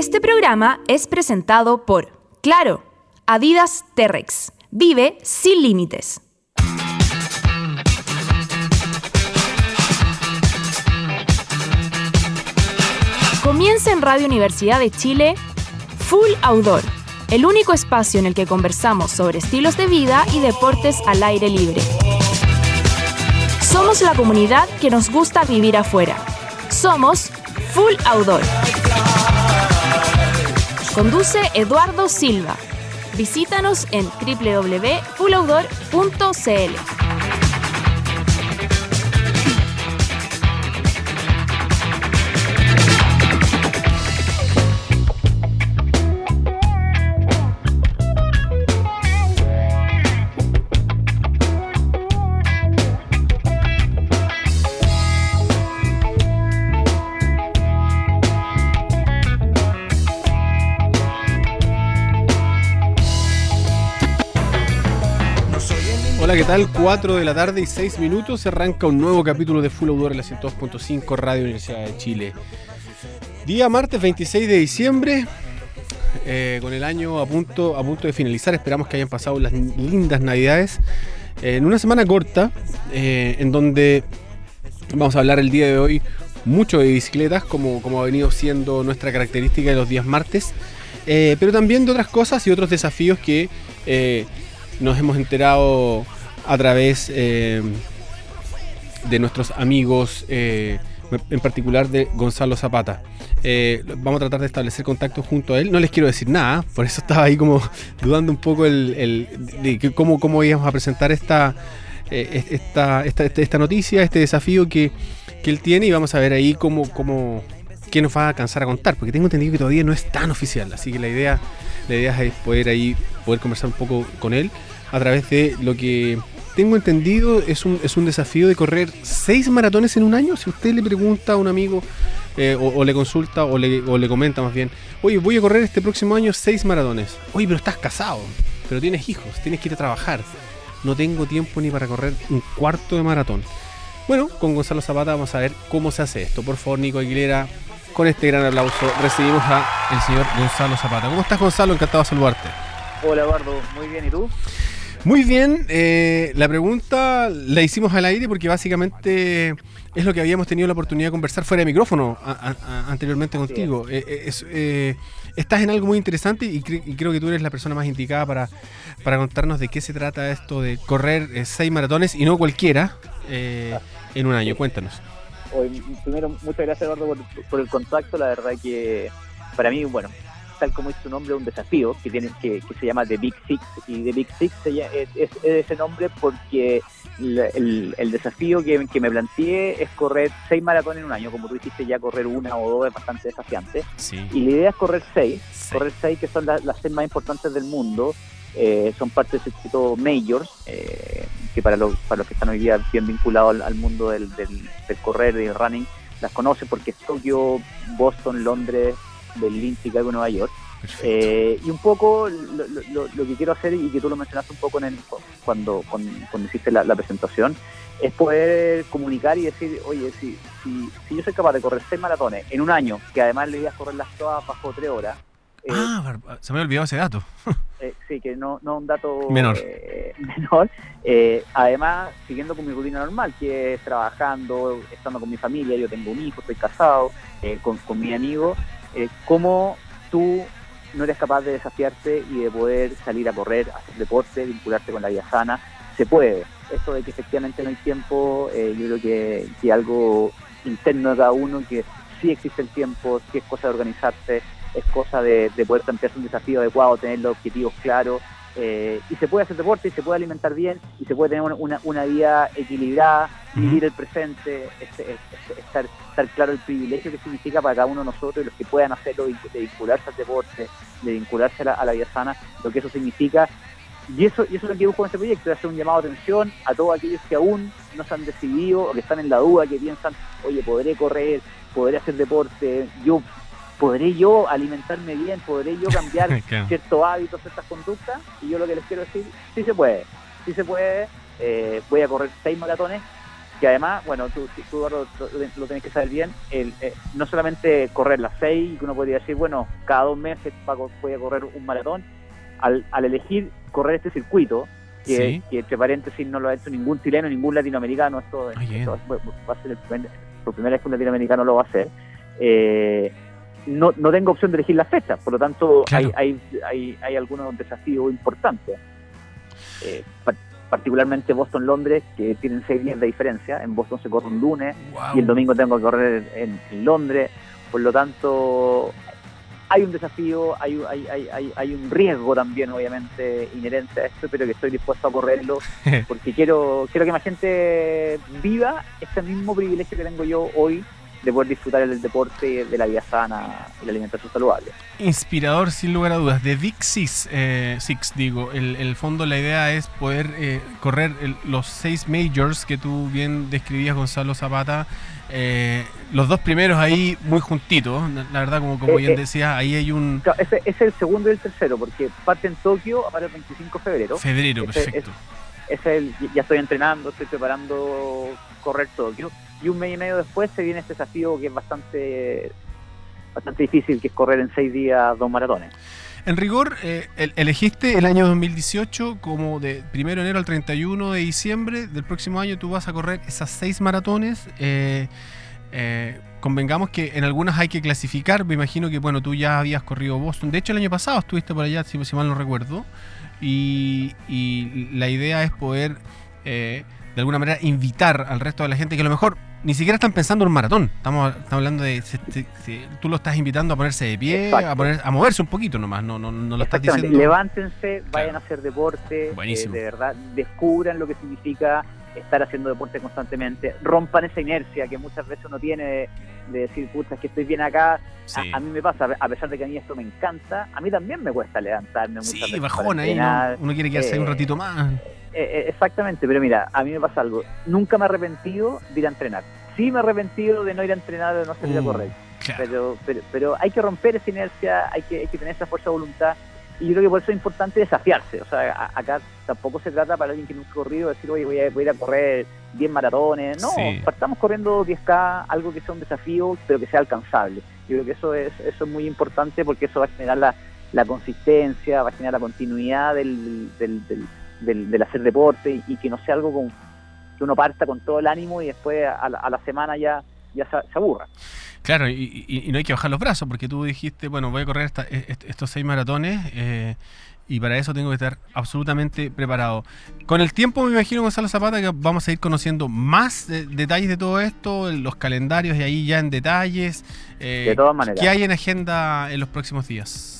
Este programa es presentado por Claro, Adidas T-Rex. Vive sin límites. Comienza en Radio Universidad de Chile Full Outdoor, el único espacio en el que conversamos sobre estilos de vida y deportes al aire libre. Somos la comunidad que nos gusta vivir afuera. Somos Full Outdoor. Conduce Eduardo Silva. Visítanos en www.fulloutdoor.cl. Hola, ¿qué tal? 4 de la tarde y 6 minutos. Arranca un nuevo capítulo de Full Outdoor en la 102.5 Radio Universidad de Chile. Día martes 26 de diciembre, eh, con el año a punto, a punto de finalizar. Esperamos que hayan pasado las lindas navidades. Eh, en una semana corta, eh, en donde vamos a hablar el día de hoy mucho de bicicletas, como, como ha venido siendo nuestra característica de los días martes. pero también de otras cosas y otros desafíos que nos hemos enterado a través eh, de nuestros amigos, eh, en particular de Gonzalo Zapata. Eh, vamos a tratar de establecer contacto junto a él. No les quiero decir nada, por eso estaba ahí como dudando un poco el, de cómo, cómo íbamos a presentar esta, esta, esta, esta, noticia, este desafío que, que, él tiene y vamos a ver ahí cómo, cómo, qué nos va a alcanzar a contar, porque tengo entendido que todavía no es tan oficial, así que la idea, la idea es poder ahí poder conversar un poco con él a través de lo que tengo entendido es un, es un desafío de correr seis maratones en un año. Si usted le pregunta a un amigo eh, o, le consulta o le, o le comenta más bien, oye, voy a correr este próximo año seis maratones. Oye, pero estás casado, pero tienes hijos, tienes que ir a trabajar. No tengo tiempo ni para correr un cuarto de maratón. Bueno, con Gonzalo Zapata vamos a ver cómo se hace esto. Por favor, Nico Aguilera, con este gran aplauso recibimos a el señor Gonzalo Zapata. ¿Cómo estás, Gonzalo? Encantado de saludarte. Hola, Eduardo. Muy bien, ¿y tú? Muy bien, eh, la pregunta la hicimos al aire porque básicamente es lo que habíamos tenido la oportunidad de conversar fuera de micrófono anteriormente contigo. Eh, eh, estás en algo muy interesante y, creo que tú eres la persona más indicada para, para contarnos de qué se trata esto de correr seis maratones y no cualquiera en un año. Cuéntanos. primero, muchas gracias Eduardo por, por el contacto. La verdad que para mí, bueno, tal como dice su nombre, un desafío que, tiene, que, se llama The Big Six. Y The Big Six es, ese nombre porque el, desafío que, me planteé es correr seis maratones en un año. Como tú dijiste, ya correr una o dos es bastante desafiante. Y la idea es correr seis, correr seis que son las, seis más importantes del mundo. Eh, son parte del circuito Majors, eh, que para los, para los que están hoy día bien vinculados al, mundo del, del, del correr y del running, las conocen porque es Tokio, Boston, Londres, Berlín, Chicago, Nueva York. Eh, y un poco lo, que quiero hacer, y que tú lo mencionaste un poco en cuando, cuando, hiciste la, presentación, es poder comunicar y decir, oye, si, si, si, yo soy capaz de correr seis maratones en un año, que además le voy a correr todas bajo tres horas. Eh, ah, se me había olvidado ese dato. Eh, sí, que no, no un dato menor. menor. además, siguiendo con mi rutina normal, que es trabajando, estando con mi familia, yo tengo un hijo, estoy casado, con, con mi amigo, eh, cómo tú no eres capaz de desafiarte y de poder salir a correr, hacer deporte, vincularte con la vida sana. Se puede. Esto de que efectivamente no hay tiempo, eh, yo creo que, que algo interno de cada uno, que sí existe el tiempo, sí es cosa de organizarse, es cosa de, de poder plantearse un desafío adecuado, tener los objetivos claros eh, y se puede hacer deporte y se puede alimentar bien y se puede tener una, una vida equilibrada, vivir el presente, este, este, este, estar, estar claro el privilegio que significa para cada uno de nosotros y los que puedan hacerlo, de, vincularse al deporte, de vincularse a la, vida sana, lo que eso significa. Y eso, y eso es lo que busco en este proyecto, hacer un llamado de atención a todos aquellos que aún no se han decidido o que están en la duda, que piensan, oye, podré correr, podré hacer deporte, yo ¿podré yo alimentarme bien? ¿Podré yo cambiar ciertos hábitos, ciertas conductas? Y yo lo que les quiero decir, sí se puede, sí se puede. Eh, voy a correr seis maratones que además, bueno, tú, tú lo, lo, tenés que saber bien, el, eh, no solamente correr las seis, que uno podría decir, bueno, cada dos meses voy a correr un maratón, al, al elegir correr este circuito, que, entre paréntesis no lo ha hecho ningún chileno, ningún latinoamericano, esto, va a ser el primer, por primera vez que un latinoamericano lo va a hacer, eh, no, no tengo opción de elegir la fecha, por lo tanto hay, hay, hay, hay, algunos desafíos importantes. Eh, particularmente Boston-Londres, que tienen seis días de diferencia. En Boston se corre un lunes y el domingo tengo que correr en, Londres. Por lo tanto, hay un desafío, hay, hay, hay, hay, un riesgo también, obviamente, inherente a esto, pero que estoy dispuesto a correrlo porque quiero, quiero que más gente viva este mismo privilegio que tengo yo hoy de poder disfrutar del deporte, de la vida sana y la alimentación saludable. Inspirador, sin lugar a dudas. De Big Six, eh, Six digo, el, el, fondo, la idea es poder eh, correr los seis majors que tú bien describías, Gonzalo Zapata. Eh, los dos primeros ahí muy juntitos, la verdad, como, como bien decía, ahí hay un... ese, es el segundo y el tercero, porque parte en Tokio para el 25 de febrero. Febrero, perfecto. Es, el, ya estoy entrenando, estoy preparando correr Tokio y un mes y medio después se viene este desafío que es bastante, bastante difícil, que es correr en seis días dos maratones. En rigor, eh, elegiste el año 2018 como de 1 de enero al 31 de diciembre del próximo año tú vas a correr esas seis maratones. Eh, eh, convengamos que en algunas hay que clasificar. Me imagino que bueno, tú ya habías corrido Boston. De hecho, el año pasado estuviste por allá, si, mal no recuerdo. Y, y, la idea es poder de alguna manera invitar al resto de la gente que a lo mejor ni siquiera están pensando en un maratón. Estamos, hablando de. Si, tú lo estás invitando a ponerse de pie, a, poner, a moverse un poquito nomás. No, no, no lo estás diciendo. Levántense, vayan a hacer deporte. Eh, de verdad, descubran lo que significa estar haciendo deporte constantemente. Rompan esa inercia que muchas veces uno tiene de, decir, puta, es que estoy bien acá. A, mí me pasa, a pesar de que a mí esto me encanta, a mí también me cuesta levantarme. Muchas sí, bajón ahí. Uno, quiere quedarse un eh, ratito más. Eh, eh, exactamente, pero mira, a mí me pasa algo. Nunca me he arrepentido de ir a entrenar. Sí me he arrepentido de no ir a entrenar o de no salir a uh, correr. Pero, pero, pero, hay que romper esa inercia, hay que, hay que tener esa fuerza de voluntad. Y yo creo que por eso es importante desafiarse. O sea, acá tampoco se trata para alguien que nunca ha corrido decir, oye, voy a, ir a correr 10 maratones. No, estamos corriendo 10K, algo que sea un desafío, pero que sea alcanzable. Yo creo que eso es, eso es muy importante porque eso va a generar la, la consistencia, va a generar la continuidad del, del del, hacer deporte y, que no sea algo con, que uno parta con todo el ánimo y después a la, semana ya, ya se, aburra. Claro, y, no hay que bajar los brazos, porque tú dijiste, bueno, voy a correr e, estos seis maratones eh, y para eso tengo que estar absolutamente preparado. Con el tiempo, me imagino, Gonzalo Zapata, que vamos a ir conociendo más detalles de todo esto, los calendarios y ahí ya en detalles. Eh, de todas maneras. ¿Qué hay en agenda en los próximos días?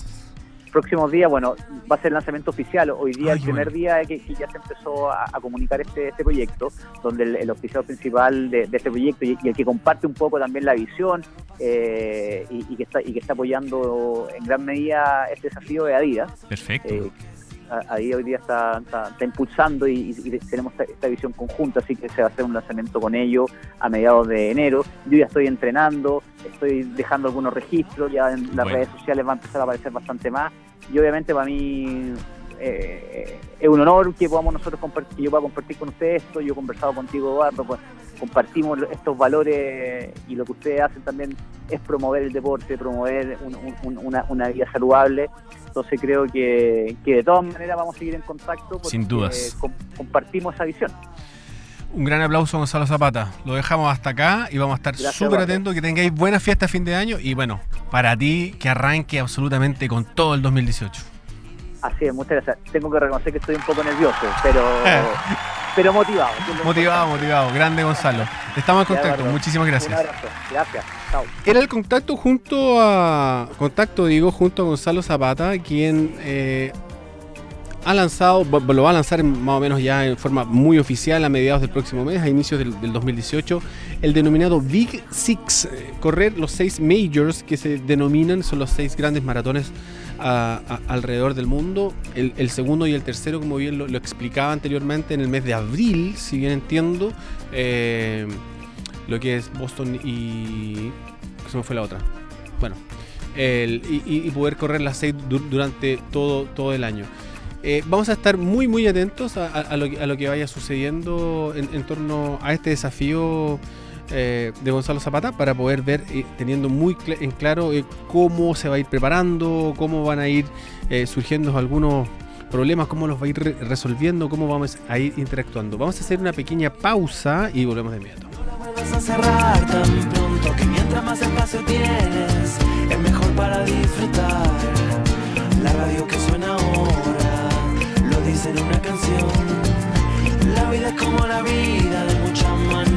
Próximos días, bueno, va a ser el lanzamiento oficial. Hoy día, el primer día que, ya se empezó a, comunicar este, este proyecto, donde el, oficial principal de, este proyecto y, el que comparte un poco también la visión eh, y, que está, y que está apoyando en gran medida este desafío de Adidas. Perfecto. Eh, ahí hoy día está, está, impulsando y, tenemos esta, visión conjunta, así que se va a hacer un lanzamiento con ellos a mediados de enero. Yo ya estoy entrenando, estoy dejando algunos registros, ya en las redes sociales va a empezar a aparecer bastante más. Y obviamente para mí eh, es un honor que podamos nosotros compartir, que yo pueda compartir con ustedes esto. Yo he conversado contigo, Eduardo, pues, compartimos estos valores y lo que ustedes hacen también es promover el deporte, promover una, una vida saludable entonces creo que, de todas maneras vamos a seguir en contacto porque Sin dudas. compartimos esa visión. Un gran aplauso a Gonzalo Zapata. Lo dejamos hasta acá y vamos a estar súper atentos. Que tengáis buena fiesta a fin de año y bueno, para ti que arranque absolutamente con todo el 2018. Así es, muchas gracias. Tengo que reconocer que estoy un poco nervioso, pero pero motivado. Motivado, motivado. Grande Gonzalo. Estamos en contacto. Muchísimas gracias. Un abrazo. Gracias. Chao. Era el contacto junto a. Contacto, digo, junto a Gonzalo Zapata, quien eh, ha lanzado, lo va a lanzar más o menos ya en forma muy oficial a mediados del próximo mes, a inicios del, 2018, el denominado Big Six. Eh, correr los seis majors que se denominan, son los seis grandes maratones alrededor del mundo. El, segundo y el tercero, como bien lo, explicaba anteriormente, en el mes de abril, si bien entiendo, eh, lo que es Boston y... ¿Qué se me fue la otra? Bueno, y, poder correr las seis durante todo, todo el año. Eh, vamos a estar muy, muy atentos a, lo, que vaya sucediendo en, torno a este desafío eh, de Gonzalo Zapata para poder ver, eh, teniendo muy en claro cómo se va a ir preparando, cómo van a ir surgiendo algunos problemas, cómo los va a ir resolviendo, cómo vamos a ir interactuando. Vamos a hacer una pequeña pausa y volvemos de inmediato. que mientras más espacio tienes, es mejor para disfrutar. La radio que suena ahora, lo dice en una canción. La vida es como la vida, de muchas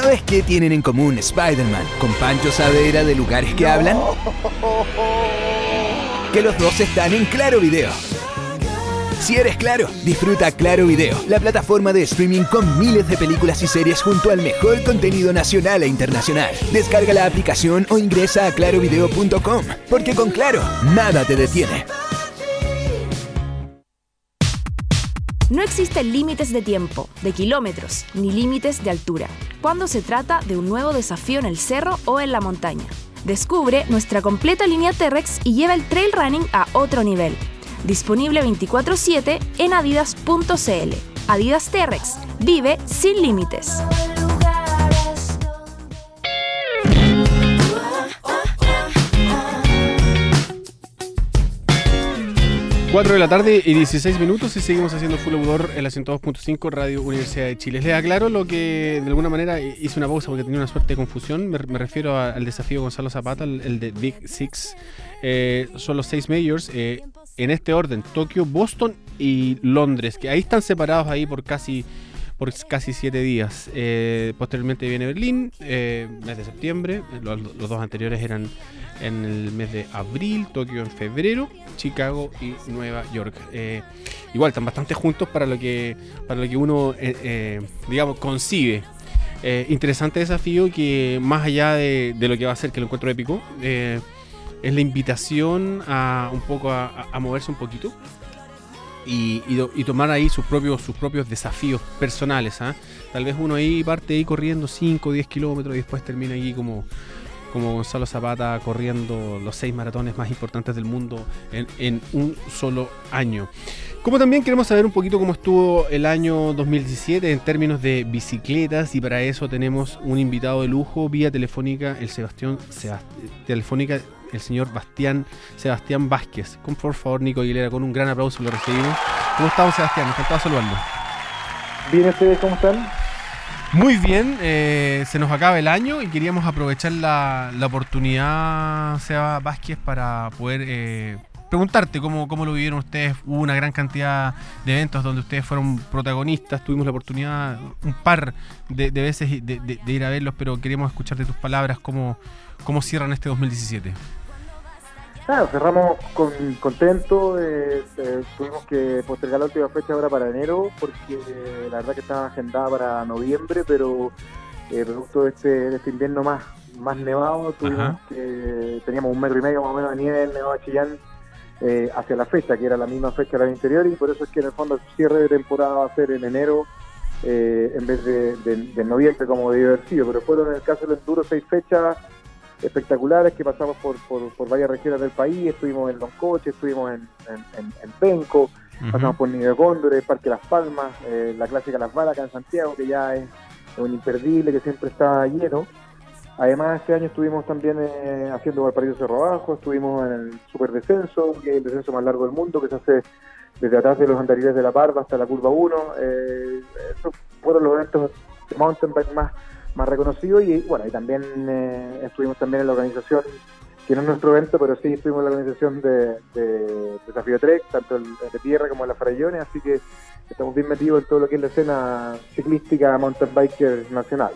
¿Sabes qué tienen en común Spider-Man con Pancho Savera de Lugares que Hablan? Que los dos están en Claro Video. Si eres claro, disfruta Claro Video, la plataforma de streaming con miles de películas y series junto al mejor contenido nacional e internacional. Descarga la aplicación o ingresa a clarovideo.com, porque con Claro, nada te detiene. No existen límites de tiempo, de kilómetros, ni límites de altura, cuando se trata de un nuevo desafío en el cerro o en la montaña. Descubre nuestra completa línea T-Rex y lleva el trail running a otro nivel. Disponible 24/7 en adidas.cl. Adidas T-Rex. Vive sin límites. 4 de la tarde y 16 minutos y seguimos haciendo Full Outdoor en la 102.5 Radio Universidad de Chile. Les aclaro lo que de alguna manera hice una pausa porque tenía una suerte de confusión. Me, refiero al desafío Gonzalo Zapata, el, de Big Six. Eh, son los seis majors eh, en este orden: Tokio, Boston y Londres, que ahí están separados ahí por casi por casi siete días. Eh, posteriormente viene Berlín, mes de septiembre. Los dos anteriores eran en el mes de abril, Tokio en febrero, Chicago y Nueva York. Eh, igual están bastante juntos para lo que, para lo que uno, eh, eh, digamos, concibe. interesante desafío que más allá de, lo que va a ser que lo encuentro épico, es la invitación a un poco a, moverse un poquito. Y, tomar ahí sus propios, sus propios desafíos personales. ¿ah? Tal vez uno ahí parte ahí corriendo 5 o 10 kilómetros y después termina ahí como como Gonzalo Zapata corriendo los seis maratones más importantes del mundo en, un solo año. Como también queremos saber un poquito cómo estuvo el año 2017 en términos de bicicletas y para eso tenemos un invitado de lujo vía telefónica, el Sebastián, telefónica el señor Bastián Sebastián Vázquez. Con por favor Nico Aguilera, con un gran aplauso lo recibimos. ¿Cómo estamos Sebastián? Encantado de saludarlo. Bien, ustedes cómo están? Muy bien, eh, se nos acaba el año y queríamos aprovechar la, oportunidad, Seba Vázquez, para poder eh, preguntarte cómo, cómo lo vivieron ustedes. Hubo una gran cantidad de eventos donde ustedes fueron protagonistas, tuvimos la oportunidad un par de, veces de, ir a verlos, pero queríamos escuchar de tus palabras cómo, cómo cierran este 2017. Claro, cerramos con, contento, eh, eh, tuvimos que postergar la última fecha ahora para enero porque la verdad que estaba agendada para noviembre, pero eh, producto de este, de este invierno más, más nevado, tuvimos que, teníamos un metro y medio más o menos de nieve en Nevado Chillán eh, hacia la fecha, que era la misma fecha del año anterior, y por eso es que en el fondo el cierre de temporada va a ser en enero en vez de, de, noviembre como debió haber sido, pero fueron en el caso del enduro seis fechas espectaculares que pasamos por, por, varias regiones del país, estuvimos en Loncoche, estuvimos en, en, Penco, pasamos por Nido Cóndor, Parque Las Palmas, eh, la clásica Las Balas acá en Santiago, que ya es un imperdible, que siempre está lleno. Además, este año estuvimos también eh, haciendo Valparaíso Cerro Abajo, estuvimos en el Superdescenso, que es el descenso más largo del mundo, que se hace desde atrás de los andariles de la Parva hasta la Curva 1. Eh, esos fueron los eventos de mountain bike más más reconocido y bueno, y también eh, estuvimos también en la organización, que no es nuestro evento, pero sí estuvimos en la organización de, Desafío Trek, tanto el, de tierra como en las farallones, así que estamos bien metidos en todo lo que es la escena ciclística mountain biker nacional.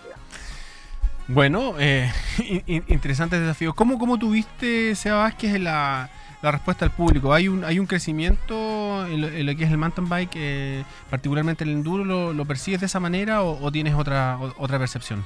Bueno, eh, desafío. ¿Cómo, ¿Cómo tuviste, Seba Vázquez, la, la respuesta al público? ¿Hay un, hay un crecimiento en lo, que es el mountain bike, eh, particularmente el enduro? ¿Lo, lo percibes de esa manera o, tienes otra, otra percepción?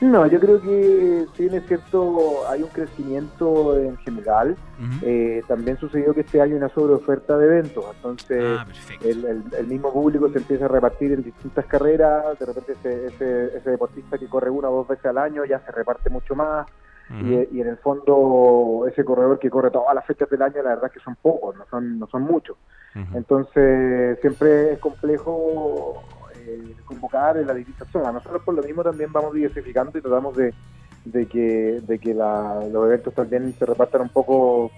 No, yo creo que si bien es cierto, hay un crecimiento en general. Eh, también sucedió que este año hay una sobreoferta de eventos, entonces ah, el, mismo público se empieza a repartir en distintas carreras. De repente ese, ese, ese deportista que corre una o dos veces al año ya se reparte mucho más. Y, en el fondo ese corredor que corre todas las fechas del año, la verdad es que son pocos, no son, no son muchos. Entonces siempre es complejo eh, convocar en la distintas zonas. Nosotros por lo mismo también vamos diversificando y tratamos de, que, de que los eventos también se repartan un poco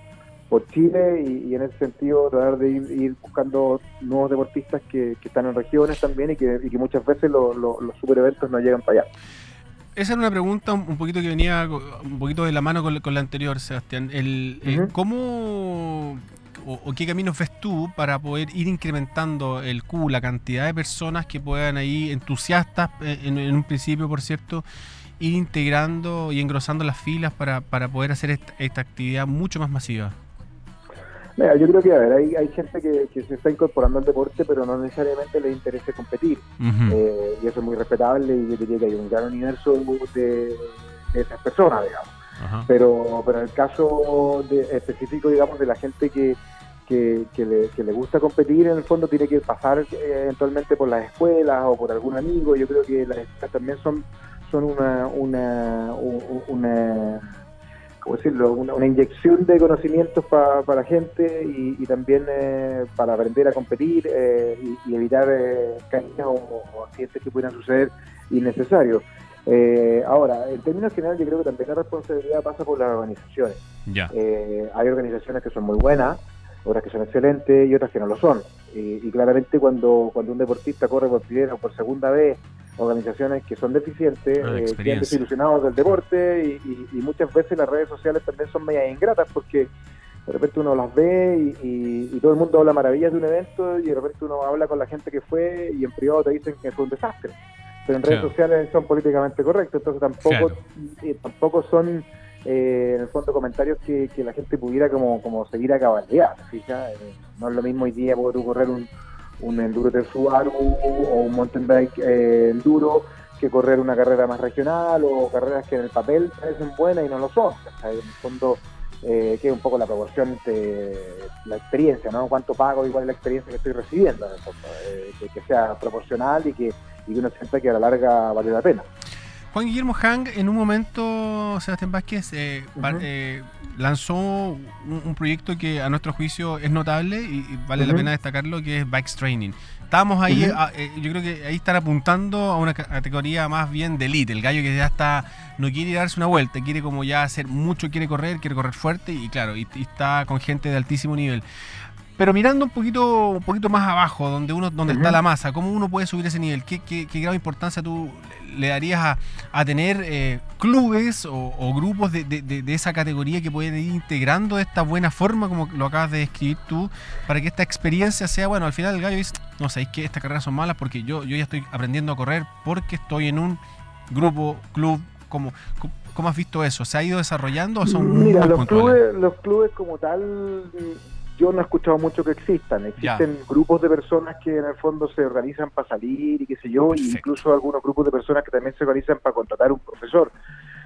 por Chile y, en ese sentido tratar de ir, buscando nuevos deportistas que, están en regiones también y que, muchas veces los super eventos no llegan para allá. Esa era una pregunta un poquito que venía un poquito de la mano con, la anterior, Sebastián. El, eh, ¿Cómo o, qué caminos ves tú para poder ir incrementando el Q, la cantidad de personas que puedan ahí, entusiastas eh, en, un principio, por cierto, ir integrando y engrosando las filas para, para poder hacer esta, actividad mucho más masiva? Mira, yo creo que, a ver, hay, hay gente que, se está incorporando al deporte, pero no necesariamente le interesa competir. Eh, y eso es muy respetable y yo diría que hay un gran universo de, de esas personas, digamos. Pero, pero en el caso de, específico, digamos, de la gente que, que, le, gusta competir, en el fondo tiene que pasar eh, eventualmente por las escuelas o por algún amigo. Yo creo que las escuelas también son, son una, una, una ¿cómo decirlo? Una, inyección de conocimientos para la gente y, también eh, para aprender a competir eh, y, evitar caídas o, o, accidentes que pudieran suceder innecesarios. Eh, ahora, en términos generales, yo creo que también la responsabilidad pasa por las organizaciones. Eh, hay organizaciones que son muy buenas, otras que son excelentes y otras que no lo son. Y, claramente cuando, cuando un deportista corre por primera o por segunda vez, organizaciones que son deficientes, ah, eh, desilusionados del deporte y, muchas veces las redes sociales también son medias ingratas porque de repente uno las ve y, todo el mundo habla maravillas de un evento y de repente uno habla con la gente que fue y en privado te dicen que fue un desastre. Pero en redes sociales son políticamente correctos, entonces tampoco, tampoco son eh, en el fondo comentarios que, la gente pudiera como, como seguir a cabalidad, fija, eh, no es lo mismo hoy día poder correr un, un enduro de Subaru o un mountain bike enduro que correr una carrera más regional o carreras que en el papel parecen buenas y no lo son. en el fondo, que es un poco la proporción de la experiencia, ¿no? Cuánto pago y cuál es la experiencia que estoy recibiendo, que, sea proporcional y que y que uno sienta que a la larga vale la pena. Juan Guillermo Hang, en un momento, Sebastián Vázquez eh, eh, lanzó un, proyecto que a nuestro juicio es notable y, vale la pena destacarlo, que es Bikes Training. Estábamos ahí, eh, yo creo que ahí están apuntando a una categoría más bien de elite, el gallo que ya está, no quiere darse una vuelta, quiere como ya hacer mucho, quiere correr, quiere correr fuerte y claro, y está con gente de altísimo nivel. Pero mirando un poquito, un poquito más abajo, donde uno, donde está la masa, ¿cómo uno puede subir ese nivel? ¿Qué, qué, grado de importancia tú le darías a, tener eh, clubes o, grupos de, esa categoría que pueden ir integrando de esta buena forma, como lo acabas de describir tú, para que esta experiencia sea, bueno, al final el gallo dice, no sabéis que estas carreras son malas porque yo, yo ya estoy aprendiendo a correr porque estoy en un grupo, club, como, ¿Cómo has visto eso? ¿Se ha ido desarrollando o son Mira, los clubes, los clubes como tal yo no he escuchado mucho que existan. Existen grupos de personas que en el fondo se organizan para salir y qué sé yo, e incluso algunos grupos de personas que también se organizan para contratar un profesor.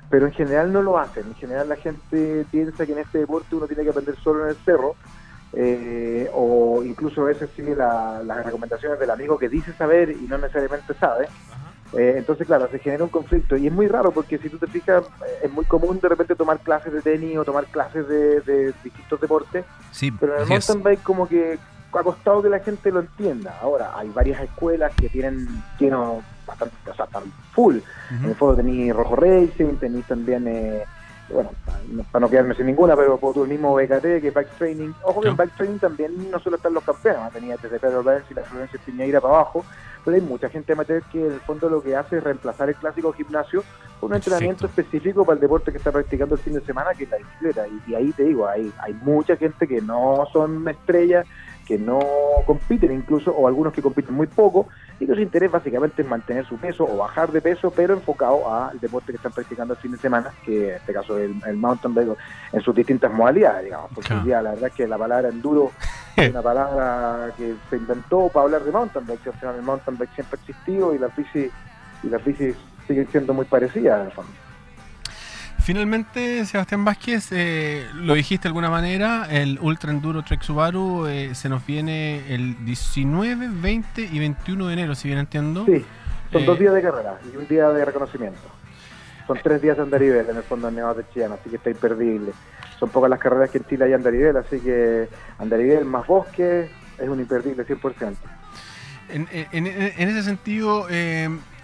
Pero en general no lo hacen. En general la gente piensa que en este deporte uno tiene que aprender solo en el cerro. Eh, o incluso a veces sigue las recomendaciones del amigo que dice saber y no necesariamente sabe. Eh, entonces, claro, se genera un conflicto y es muy raro porque si tú te fijas, es muy común de repente tomar clases de tenis o tomar clases de, distintos deportes, sí, pero en el mountain bike como que ha costado que la gente lo entienda. Ahora, hay varias escuelas que tienen lleno bastante, o sea, están full. En el fondo tenéis Rojo Racing, tenéis también... Eh, bueno, para no quedarme sin ninguna, pero por tu mismo BKT, que Bike Training. Ojo que en Bike Training también no solo están los campeones, tenía desde Pedro Benz y la Florencia Piñeira para abajo, pero hay mucha gente amateur que en el fondo lo que hace es reemplazar el clásico gimnasio con un entrenamiento específico para el deporte que está practicando el fin de semana, que es la bicicleta. Y, ahí te digo, hay, hay mucha gente que no son estrellas que no compiten incluso, o algunos que compiten muy poco, y que su interés básicamente es mantener su peso o bajar de peso, pero enfocado al deporte que están practicando el fin de semana, que en este caso es el, mountain bike en sus distintas modalidades, digamos, porque hoy día la verdad es que la palabra enduro es una palabra que se inventó para hablar de mountain bike, el mountain bike siempre ha existido y las bicis, y las bicis siguen siendo muy parecidas en el fondo. Finalmente, Sebastián Vázquez, eh, lo dijiste de alguna manera, el Ultra Enduro Trek Subaru eh, se nos viene el 19, 20 y 21 de enero, si bien entiendo. Sí, son dos eh, días de carrera y un día de reconocimiento. Son tres días de andarivel en el fondo de Nevado de Chillán, así que está imperdible. Son pocas las carreras que en Chile hay andarivel, así que andarivel más bosque es un imperdible 100%. En, en, en ese sentido,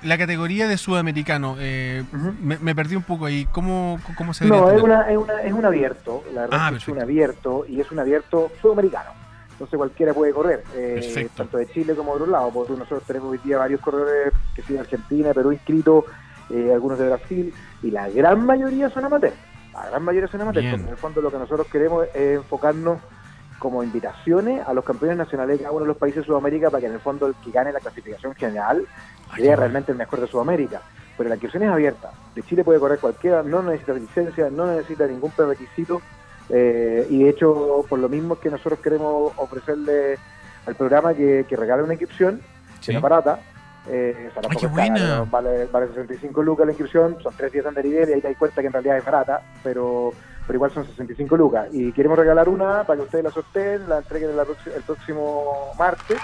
la categoría de sudamericano, eh, me, perdí un poco ahí. ¿Cómo, cómo se No, es, una, es, una, es un abierto, la verdad ah, es, un abierto y es un abierto sudamericano. Entonces cualquiera puede correr, eh, tanto de Chile como de otro lado. Porque nosotros tenemos hoy día varios corredores que son de Argentina, Perú inscritos, eh, algunos de Brasil, y la gran mayoría son amateurs. La gran mayoría son amateurs. En el fondo lo que nosotros queremos es enfocarnos como invitaciones a los campeones nacionales de cada uno de los países de Sudamérica para que en el fondo el que gane la clasificación general sería realmente el mejor de Sudamérica. Pero la inscripción es abierta. De Chile puede correr cualquiera, no necesita licencia, no necesita ningún prerequisito. Eh, y de hecho, por lo mismo que nosotros queremos ofrecerle al programa que, que regale una inscripción, que no barata, eh, vale, vale 65 lucas la inscripción, son tres días de nivel y ahí te das cuenta que en realidad es barata, pero pero igual son 65 lucas. Y queremos regalar una para que ustedes la sorteen, la entreguen el próximo martes.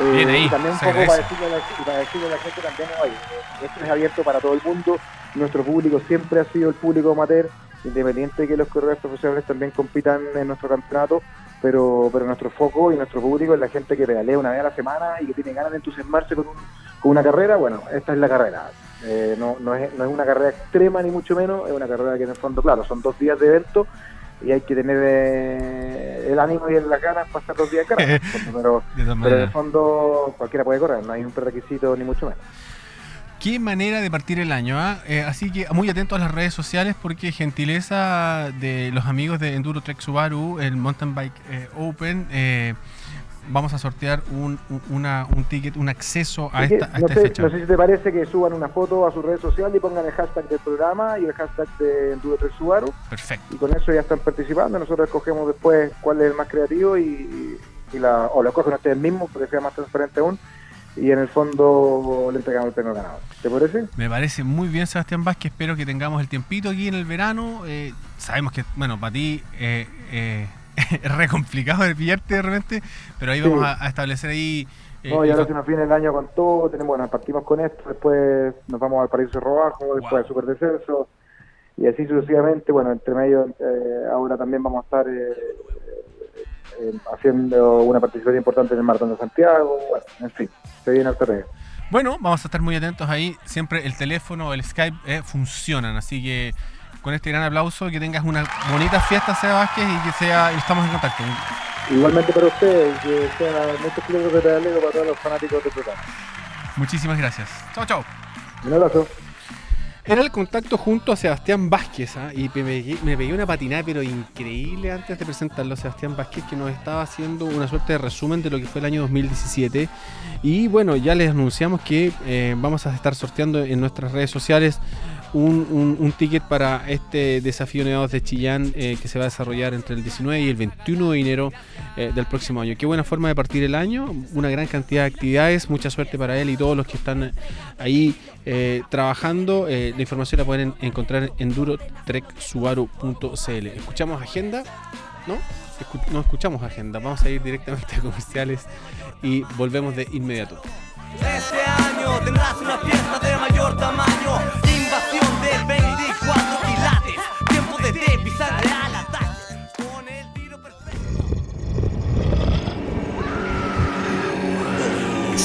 Eh, y también un poco para decirle, a la, para decirle, a la, gente también, oye, esto es abierto para todo el mundo, nuestro público siempre ha sido el público amateur, independiente de que los corredores profesionales también compitan en nuestro campeonato, pero, pero nuestro foco y nuestro público es la gente que pedalea una vez a la semana y que tiene ganas de entusiasmarse con, con una carrera, bueno, esta es la carrera. Eh, no, no, es, no es una carrera extrema ni mucho menos, es una carrera que en el fondo, claro, son dos días de evento y hay que tener eh, el ánimo y la ganas para estar dos días carrera. pero, pero en el fondo cualquiera puede correr, no hay un prerequisito ni mucho menos. Qué manera de partir el año, ¿ah? eh, así que muy atentos a las redes sociales porque gentileza de los amigos de Enduro Trek Subaru, el Mountain Bike Open, vamos a sortear un, un ticket, un acceso a esta, no sé, fecha. No sé si te parece que suban una foto a sus redes sociales y pongan el hashtag del programa y el hashtag de Enduro 3 Subaru. Perfecto. Y con eso ya están participando. Nosotros escogemos después cuál es el más creativo y, la, o lo escogen ustedes mismos porque sea más transparente aún. Y en el fondo le entregamos el premio ganado. ¿Te parece? Me parece muy bien, Sebastián Vázquez. Espero que tengamos el tiempito aquí en el verano. Eh, sabemos que, bueno, para ti eh, eh, es re complicado de pillarte de repente, pero ahí vamos a, establecer ahí. Eh, no, y ahora se nos viene el año con todo, tenemos, bueno, partimos con esto, después nos vamos al Paraíso Robajo, después al Super Descenso, y así sucesivamente, bueno, entre medio, eh, ahora también vamos a estar eh, haciendo una participación importante en el Maratón de Santiago, bueno, en fin, se viene al terreno. Bueno, vamos a estar muy atentos ahí, siempre el teléfono, el Skype funcionan, así que con este gran aplauso, que tengas una bonita fiesta, Seba Vázquez, y que sea, estamos en contacto. Igualmente para ustedes, que sean muchos kilómetros de pedaleo para todos los fanáticos del programa. Muchísimas gracias. Chao, chao. Un abrazo. Era el contacto junto a Sebastián Vázquez ¿ah? y me, me pegué una patinada pero increíble antes de presentarlo a Sebastián Vázquez que nos estaba haciendo una suerte de resumen de lo que fue el año 2017 y bueno ya les anunciamos que eh, vamos a estar sorteando en nuestras redes sociales un, un, ticket para este desafío Nevados de Chillán eh, que se va a desarrollar entre el 19 y el 21 de enero eh, del próximo año. Qué buena forma de partir el año, una gran cantidad de actividades, mucha suerte para él y todos los que están ahí eh, trabajando. la información la pueden encontrar en endurotreksubaru.cl. Escuchamos agenda, ¿no? no escuchamos agenda, vamos a ir directamente a comerciales y volvemos de inmediato. Este año tendrás una fiesta de mayor tamaño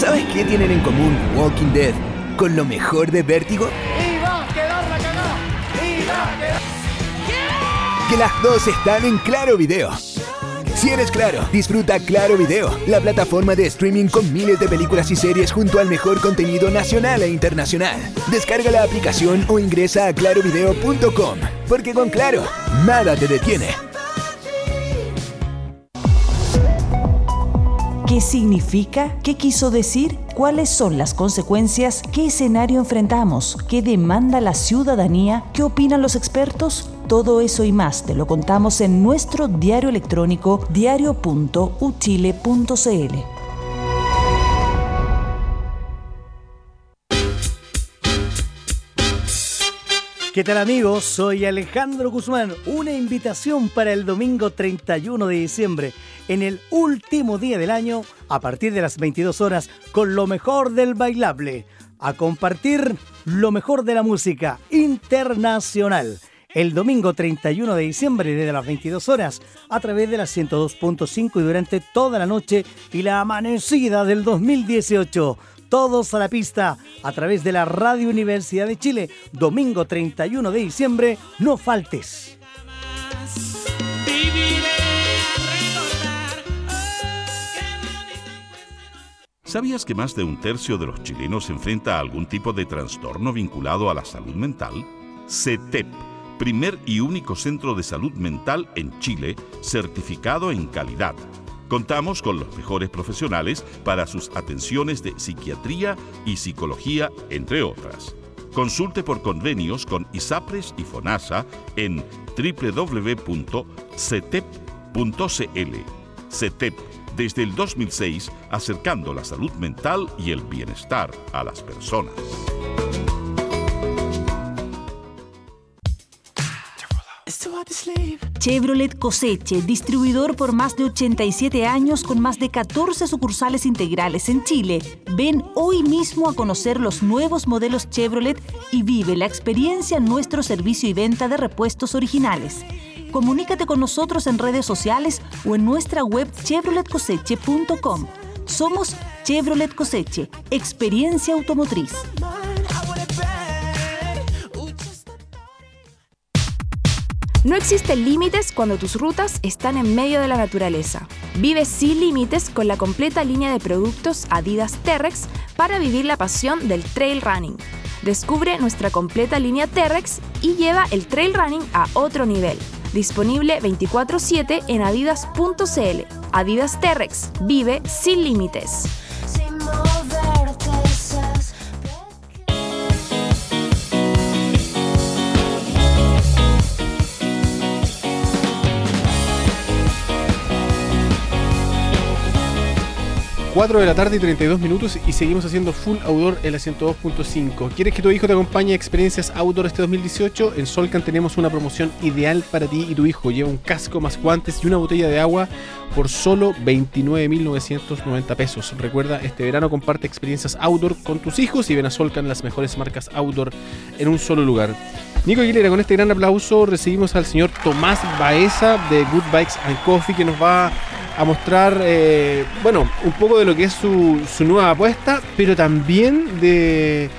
¿Sabes qué tienen en común Walking Dead con lo mejor de Vértigo? Que las dos están en Claro Video. Si eres claro, disfruta Claro Video, la plataforma de streaming con miles de películas y series junto al mejor contenido nacional e internacional. Descarga la aplicación o ingresa a clarovideo.com, porque con Claro, nada te detiene. ¿Qué significa? ¿Qué quiso decir? ¿Cuáles son las consecuencias? ¿Qué escenario enfrentamos? ¿Qué demanda la ciudadanía? ¿Qué opinan los expertos? Todo eso y más te lo contamos en nuestro diario electrónico diario.uchile.cl. ¿Qué tal amigos? Soy Alejandro Guzmán. Una invitación para el domingo 31 de diciembre, en el último día del año, a partir de las 22 horas, con lo mejor del bailable, a compartir lo mejor de la música internacional. El domingo 31 de diciembre desde las 22 horas a través de las 102.5 y durante toda la noche y la amanecida del 2018 todos a la pista a través de la Radio Universidad de Chile, domingo 31 de diciembre, no faltes. ¿Sabías que más de un tercio de los chilenos enfrenta algún tipo de trastorno vinculado a la salud mental? CETEP, primer y único centro de salud mental en Chile, certificado en calidad Contamos con los mejores profesionales para sus atenciones de psiquiatría y psicología, entre otras. Consulte por convenios con ISAPRES y FONASA en www.cetep.cl. CETEP, desde el 2006, acercando la salud mental y el bienestar a las personas. Chevrolet Coseche, distribuidor por más de 87 años con más de 14 sucursales integrales en Chile. Ven hoy mismo a conocer los nuevos modelos Chevrolet y vive la experiencia en nuestro servicio y venta de repuestos originales. Comunícate con nosotros en redes sociales o en nuestra web chevroletcoseche.com. Somos Chevrolet Coseche, experiencia automotriz. No existen límites cuando tus rutas están en medio de la naturaleza. Vive sin límites con la completa línea de productos Adidas T-Rex para vivir la pasión del trail running. Descubre nuestra completa línea T-Rex y lleva el trail running a otro nivel. Disponible 24/7 en adidas.cl. Adidas T-Rex. Vive sin límites. 4 de la tarde y 32 minutos y seguimos haciendo full outdoor en la 102.5. ¿Quieres que tu hijo te acompañe a experiencias outdoor este 2018? En Solcan tenemos una promoción ideal para ti y tu hijo. Lleva un casco más guantes y una botella de agua por solo 29.990 pesos. Recuerda, este verano comparte experiencias outdoor con tus hijos y ven a Solcan las mejores marcas outdoor en un solo lugar. Nico Aguilera, con este gran aplauso recibimos al señor Tomás Baeza de Good Bikes and Coffee que nos va a mostrar, eh, bueno, un poco de lo que es su, nueva apuesta, pero también de,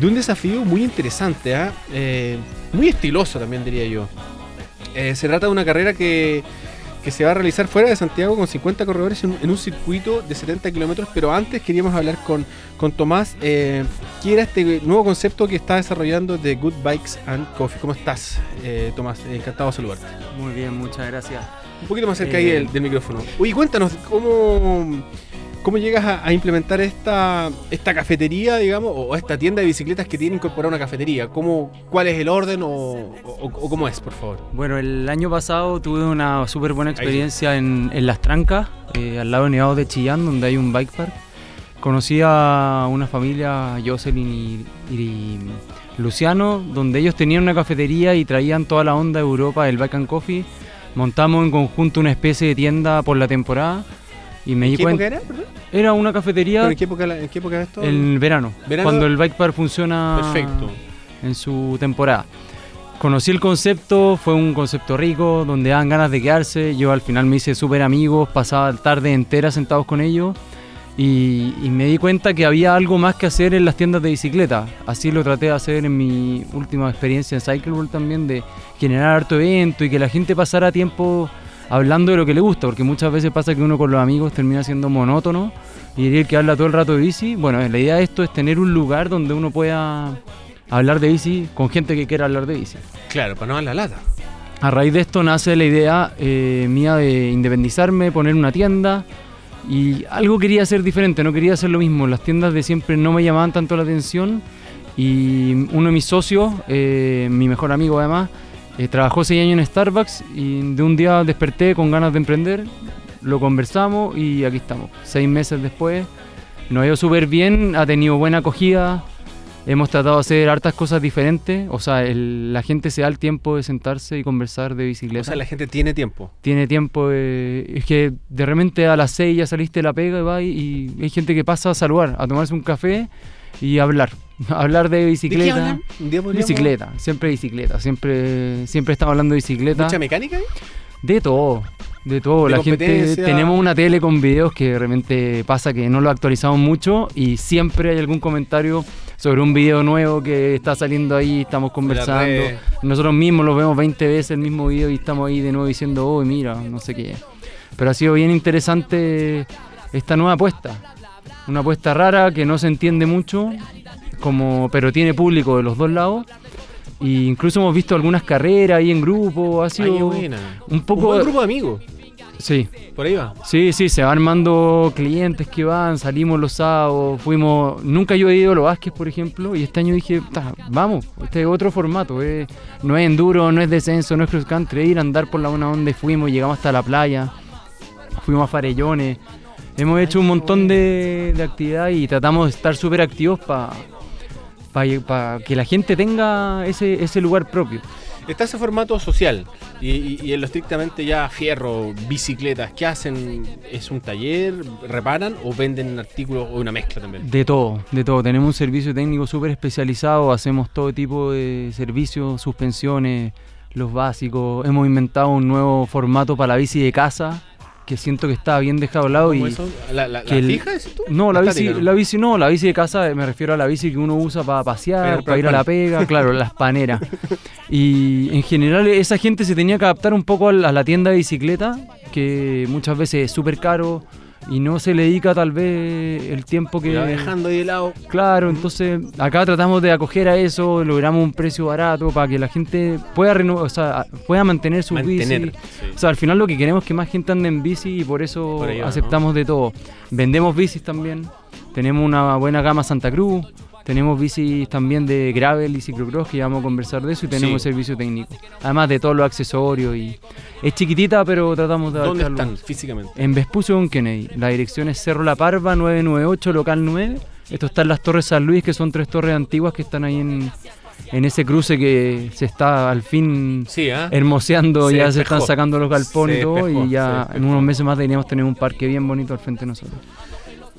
un desafío muy interesante, ¿ah? eh, muy estiloso también diría yo. Eh, se trata de una carrera que, se va a realizar fuera de Santiago con 50 corredores en, un circuito de 70 kilómetros, pero antes queríamos hablar con, con Tomás, ¿qué era este nuevo concepto que está desarrollando de Good Bikes and Coffee? ¿Cómo estás, Tomás? Encantado de saludarte. Muy bien, muchas gracias. Un poquito más cerca ahí eh, del, micrófono. Oye, cuéntanos, ¿cómo, cómo llegas a, implementar esta, esta cafetería, digamos, o esta tienda de bicicletas que tiene incorporada una cafetería? ¿Cómo, ¿Cuál es el orden o, cómo es, por favor? Bueno, el año pasado tuve una súper buena experiencia en, Las Trancas, eh, al lado de Nevado de Chillán, donde hay un bike park. Conocí a una familia, Jocelyn y, Luciano, donde ellos tenían una cafetería y traían toda la onda de Europa del Bike and Coffee montamos en conjunto una especie de tienda por la temporada y me ¿En di qué cuenta. Época era? Era una cafetería. en, qué época, ¿En qué época es esto? En verano, Cuando el bike park funciona. Perfecto. En su temporada. Conocí el concepto, fue un concepto rico, donde daban ganas de quedarse. Yo al final me hice súper amigos, pasaba tarde entera sentados con ellos. Y, y, me di cuenta que había algo más que hacer en las tiendas de bicicleta. Así lo traté de hacer en mi última experiencia en Cycle World también, de generar harto evento y que la gente pasara tiempo hablando de lo que le gusta, porque muchas veces pasa que uno con los amigos termina siendo monótono y el que habla todo el rato de bici. Bueno, la idea de esto es tener un lugar donde uno pueda hablar de bici con gente que quiera hablar de bici. Claro, para no dar la lata. A raíz de esto nace la idea eh, mía de independizarme, poner una tienda Y algo quería hacer diferente, no quería hacer lo mismo. Las tiendas de siempre no me llamaban tanto la atención. Y uno de mis socios, eh, mi mejor amigo además, eh, trabajó seis años en Starbucks y de un día desperté con ganas de emprender, lo conversamos y aquí estamos. Seis meses después, nos ha ido súper bien, ha tenido buena acogida, hemos tratado de hacer hartas cosas diferentes, o sea, el- la gente se da el tiempo de sentarse y conversar de bicicleta. O sea, la gente tiene tiempo. Tiene tiempo, eh, es que de repente a las 6 ya saliste de la pega y va y, y hay gente que pasa a saludar, a tomarse un café y hablar. hablar de bicicleta. Bicicleta, siempre bicicleta, siempre, siempre estamos hablando de bicicleta. ¿Mucha mecánica? De todo, de todo. De la gente, tenemos una tele con videos que de repente pasa que no lo actualizamos mucho y siempre hay algún comentario sobre un video nuevo que está saliendo ahí, estamos conversando. Nosotros mismos lo vemos 20 veces el mismo video y estamos ahí de nuevo diciendo, oh, mira, no sé qué. Pero ha sido bien interesante esta nueva apuesta. Una apuesta rara que no se entiende mucho, como, pero tiene público de los dos lados. Y incluso hemos visto algunas carreras ahí en grupo, ha sido Ay, qué buena. un poco... buen grupo de amigos. Sí, Por ahí va. sí, sí, se van armando clientes que van, salimos los sábados, fuimos... Nunca yo he ido a los Vázquez, por ejemplo, y este año dije, "Ta, vamos, este es otro formato, eh, no es enduro, no es descenso, no es cross country, ir a andar por la buena onda y fuimos, llegamos hasta la playa, fuimos a Farellones, hemos hecho un montón de, de actividades y tratamos de estar súper activos para que la gente tenga ese, ese lugar propio. Está ese formato social y, y- y en lo estrictamente ya fierro, bicicletas, ¿qué hacen? ¿Es un taller? ¿Reparan o venden artículos o una mezcla también? De todo, de todo. Tenemos un servicio técnico súper especializado, hacemos todo tipo de servicios, suspensiones, los básicos. Hemos inventado un nuevo formato para la bici de casa que siento que está bien dejado de lado. ¿Cómo y eso? ¿La, la- que la el- fija, tú? No, la bici, la bici no, la bici de casa me refiero a la bici que uno usa para pasear, Para ir a la pega, claro, las paneras. Y en general esa gente se tenía que adaptar un poco a la, a la tienda de bicicleta, que muchas veces es súper caro y no se le dedica tal vez el tiempo que... La dejando ahí de lado. Claro, entonces acá tratamos de acoger a eso, logramos un precio barato para que la gente pueda reno- o sea, pueda mantener su Mantener, bici. sí. O sea, al final lo que queremos es que más gente ande en bici y por eso Por aceptamos de todo. Vendemos bicis también, tenemos una buena gama Santa Cruz, tenemos bicis también de gravel y ciclocross que ya vamos a conversar de eso y tenemos Sí. servicio técnico. Además de todos los accesorios y es chiquitita pero tratamos de ¿Dónde están físicamente? En Vespucio con Kennedy. La dirección es Cerro La Parva 998, local 9. Esto está en las Torres San Luis, que son tres torres antiguas que están ahí en, en ese cruce que se está al fin Sí, ¿ah? hermoseando. Se ya se están sacando los galpones y todo. despejó, y ya en unos meses más deberíamos tener un parque bien bonito al frente de nosotros.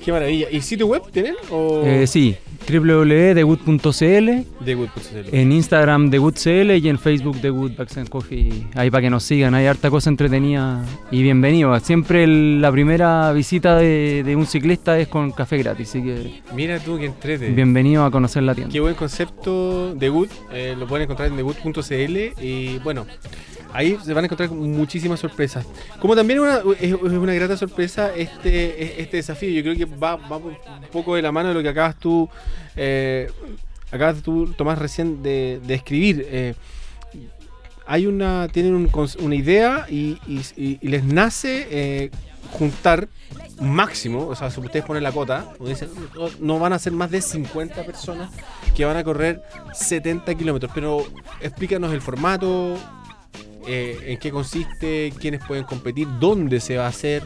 Qué maravilla. ¿Y sitio web tienen? O... Eh, sí, www.dewood.cl. De Wood.cl. En Instagram de WoodCL y en Facebook de Wood Bags and Coffee. Ahí para que nos sigan, hay harta cosa entretenida y bienvenido. Siempre el- la primera visita de, de un ciclista es con café gratis, así que Mira tú que entrete. bienvenido a conocer la tienda. Qué buen concepto de Wood. eh, lo pueden encontrar en thewood.cl y bueno, ahí se van a encontrar con muchísimas sorpresas. Como también una, es, una grata sorpresa este, este desafío. Yo creo que va, un poco de la mano de lo que acabas tú, eh, acabas tú, Tomás, recién de, de escribir. eh, hay una, tienen un una idea y, y- les nace eh, juntar un máximo, o sea, si ustedes ponen la cota, no van a ser más de 50 personas que van a correr 70 kilómetros, pero explícanos el formato, eh, en qué consiste, quiénes pueden competir, dónde se va a hacer.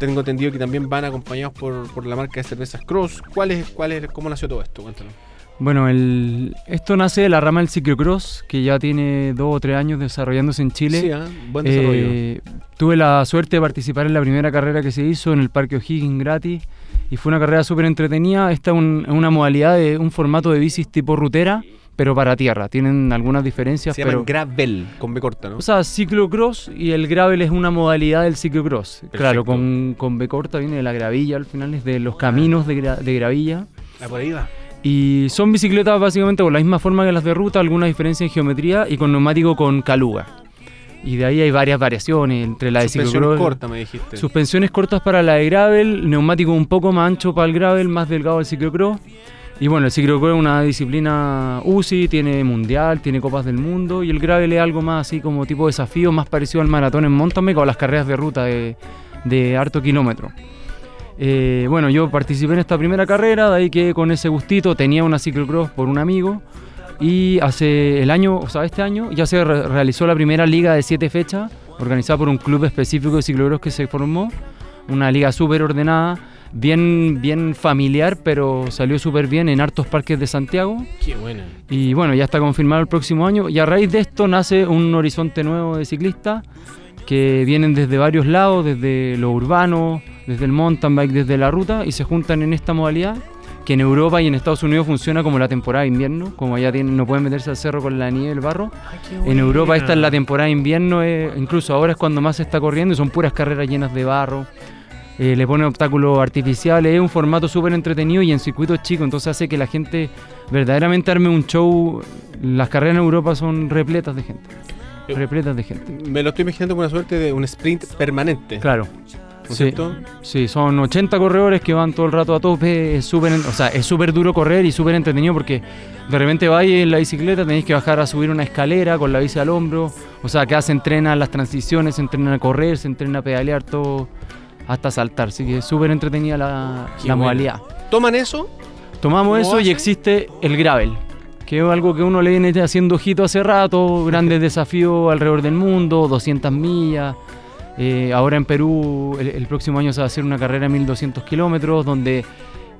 Tengo entendido que también van acompañados por, por la marca de cervezas Cross. ¿Cuál es, cuál es, ¿Cómo nació todo esto? Cuéntanos. Bueno, el, esto nace de la rama del ciclocross, que ya tiene dos o tres años desarrollándose en Chile. Sí, ah, buen desarrollo. Eh, tuve la suerte de participar en la primera carrera que se hizo en el Parque O'Higgins gratis y fue una carrera súper entretenida. Esta es un- una modalidad de un formato de bicis tipo rutera, pero para tierra. Tienen algunas diferencias, Se pero... llaman Gravel, con B corta, ¿no? O sea, ciclocross y el gravel es una modalidad del ciclocross. Claro, con, con B corta viene de la gravilla al final, es de los caminos de, gra- de gravilla. Ah, por ahí va. Y son bicicletas básicamente con la misma forma que las de ruta, alguna diferencia en geometría y con neumático con caluga. Y de ahí hay varias variaciones entre la de Suspensión ciclocross. corta, me dijiste. Suspensiones cortas para la de gravel, neumático un poco más ancho para el gravel, más delgado el ciclocross. Y bueno, el ciclocross es una disciplina UCI, tiene mundial, tiene copas del mundo y el gravel es algo más así como tipo desafío, más parecido al maratón en mountain o a las carreras de ruta de, de harto kilómetro. Eh, bueno, yo participé en esta primera carrera, de ahí que con ese gustito tenía una ciclocross por un amigo y hace el año, o sea, este año ya se re- realizó la primera liga de siete fechas organizada por un club específico de ciclocross que se formó, una liga súper ordenada, bien, bien familiar, pero salió súper bien en hartos parques de Santiago. Qué buena. Y bueno, ya está confirmado el próximo año. Y a raíz de esto nace un horizonte nuevo de ciclistas que vienen desde varios lados, desde lo urbano, desde el mountain bike, desde la ruta, y se juntan en esta modalidad que en Europa y en Estados Unidos funciona como la temporada de invierno, como allá tienen, no pueden meterse al cerro con la nieve y el barro. En Europa esta es la temporada de invierno, eh, incluso ahora es cuando más se está corriendo y son puras carreras llenas de barro. Eh, le ponen obstáculos artificiales, es un formato súper entretenido y en circuitos chicos, entonces hace que la gente verdaderamente arme un show. Las carreras en Europa son repletas de gente. Repletas de gente. Me lo estoy imaginando como una suerte de un sprint permanente. Claro. ¿No Sí, cierto? sí, son 80 corredores que van todo el rato a tope. Es súper, o sea, es súper duro correr y súper entretenido porque de repente vais en la bicicleta, tenéis que bajar a subir una escalera con la bici al hombro. O sea, acá se entrenan las transiciones, se entrenan a correr, se entrena a pedalear todo hasta saltar. Así que es súper entretenida la, modalidad. ¿Toman eso? Tomamos ¿Cómo eso y existe el gravel, que es algo que uno le viene haciendo ojito hace rato, grandes desafíos alrededor del mundo, 200 millas. Eh, ahora en Perú el, el próximo año se va a hacer una carrera de 1200 kilómetros donde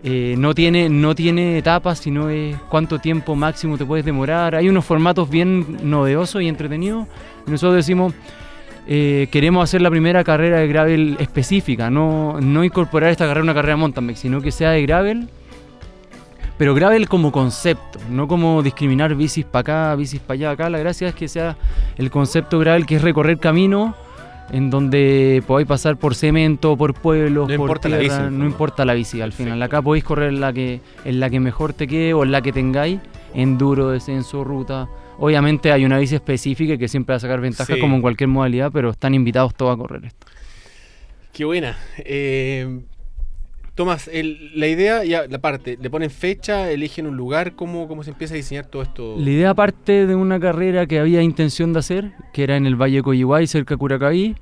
eh, no, tiene, no tiene etapas, sino es cuánto tiempo máximo te puedes demorar. Hay unos formatos bien novedosos y entretenidos. Y nosotros decimos, eh, queremos hacer la primera carrera de gravel específica, no, no incorporar esta carrera a una carrera mountain bike, sino que sea de gravel pero gravel como concepto, no como discriminar bicis para acá, bicis para allá. Acá la gracia es que sea el concepto gravel que es recorrer camino en donde podáis pasar por cemento, por pueblos, No por importa la bici, no importa la bici al final. Acá podéis correr en la que en la que mejor te quede o en la que tengáis, enduro, descenso, ruta. Obviamente hay una bici específica que siempre va a sacar ventaja Sí. como en cualquier modalidad, pero están invitados todos a correr esto. Qué buena. Eh, Tomás, el- la idea, ya la parte, le ponen fecha, eligen un lugar, ¿cómo, cómo se empieza a diseñar todo esto? La idea parte de una carrera que había intención de hacer, que era en el Valle Coyihuay, cerca de Curacaví,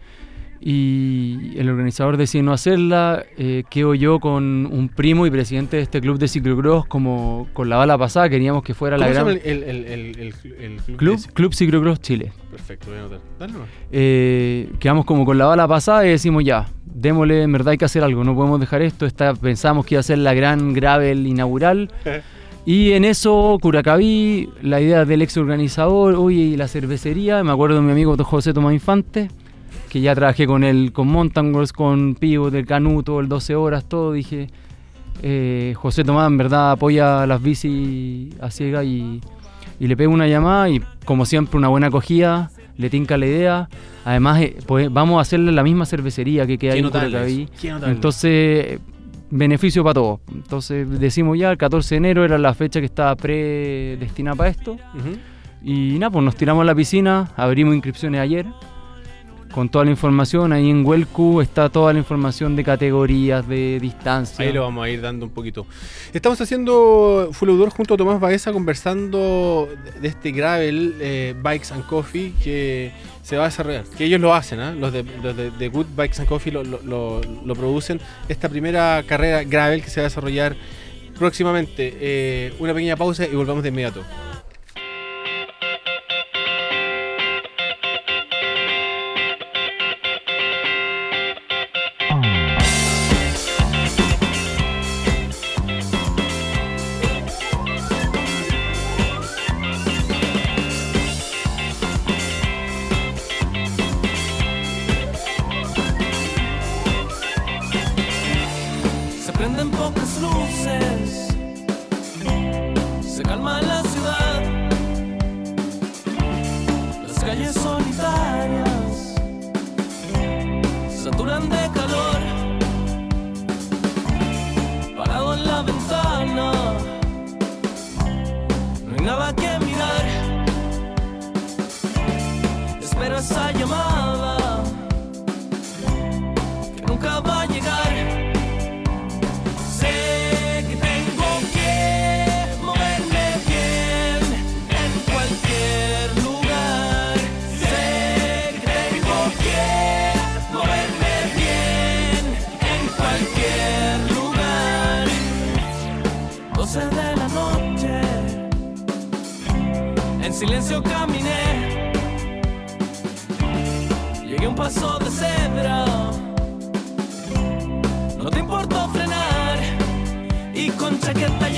y el organizador decide no hacerla. Eh, quedo yo con un primo y presidente de este club de ciclocross como con la bala pasada, queríamos que fuera la ¿Cómo se gran... el, el- el- el- club? Club, Club Ciclocross Chile. Perfecto, voy a anotar. Dale. Eh, quedamos como con la bala pasada y decimos ya, démosle, en verdad hay que hacer algo, no podemos dejar esto. Esta, pensamos que iba a ser la gran gravel inaugural. Y en eso, Curacaví, la idea del ex organizador, oye, y la cervecería, me acuerdo de mi amigo José Tomás Infante, que ya trabajé con él, con Mountain Wars, con Pivot, el Canuto, el 12 horas, todo, dije, eh, José Tomás en verdad apoya las bicis a ciega y, y le pego una llamada y como siempre una buena acogida, le tinca la idea. Además, eh, pues, vamos a hacerle la misma cervecería que queda ahí en. Entonces, beneficio para todos. Entonces, decimos ya, el 14 de enero era la fecha que estaba predestinada para esto. Ujú. Y nada, pues nos tiramos a la piscina, abrimos inscripciones ayer. Con toda la información, ahí en Welcu está toda la información de categorías, de distancia. Ahí lo vamos a ir dando un poquito. Estamos haciendo Full Outdoor junto a Tomás Baeza conversando de este gravel eh, Bikes and Coffee que se va a desarrollar. Que ellos lo hacen, ¿ah? los, de, Good Bikes and Coffee lo producen. Esta primera carrera gravel que se va a desarrollar próximamente. Eh, una pequeña pausa y volvamos de inmediato.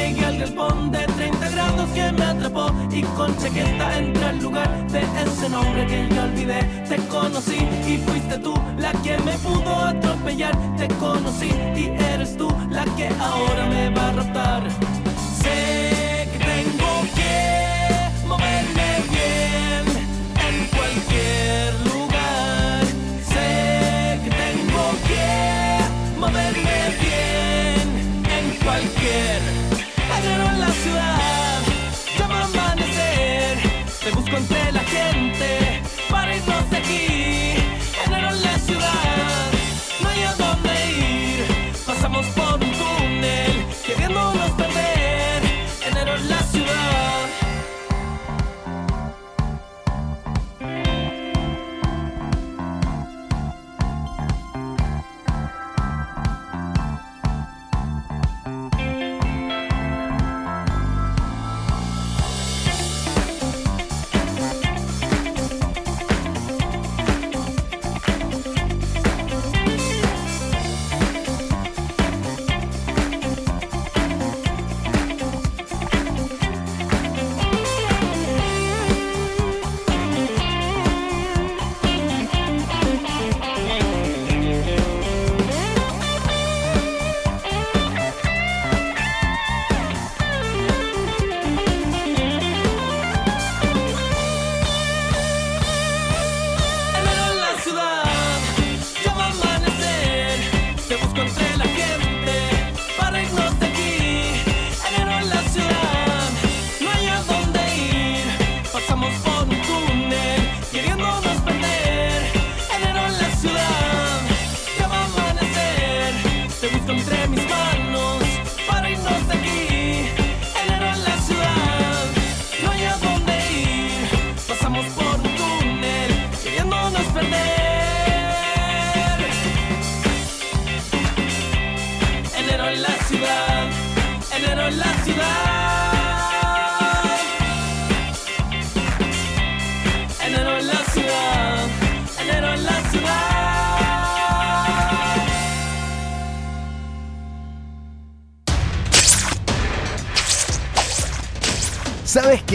Llegué al galpón de 30 grados que me atrapó. Y con chaqueta entré al lugar de ese nombre que yo olvidé. Te conocí y fuiste tú la que me pudo atropellar. Te conocí y eres tú la que ahora me va a raptar.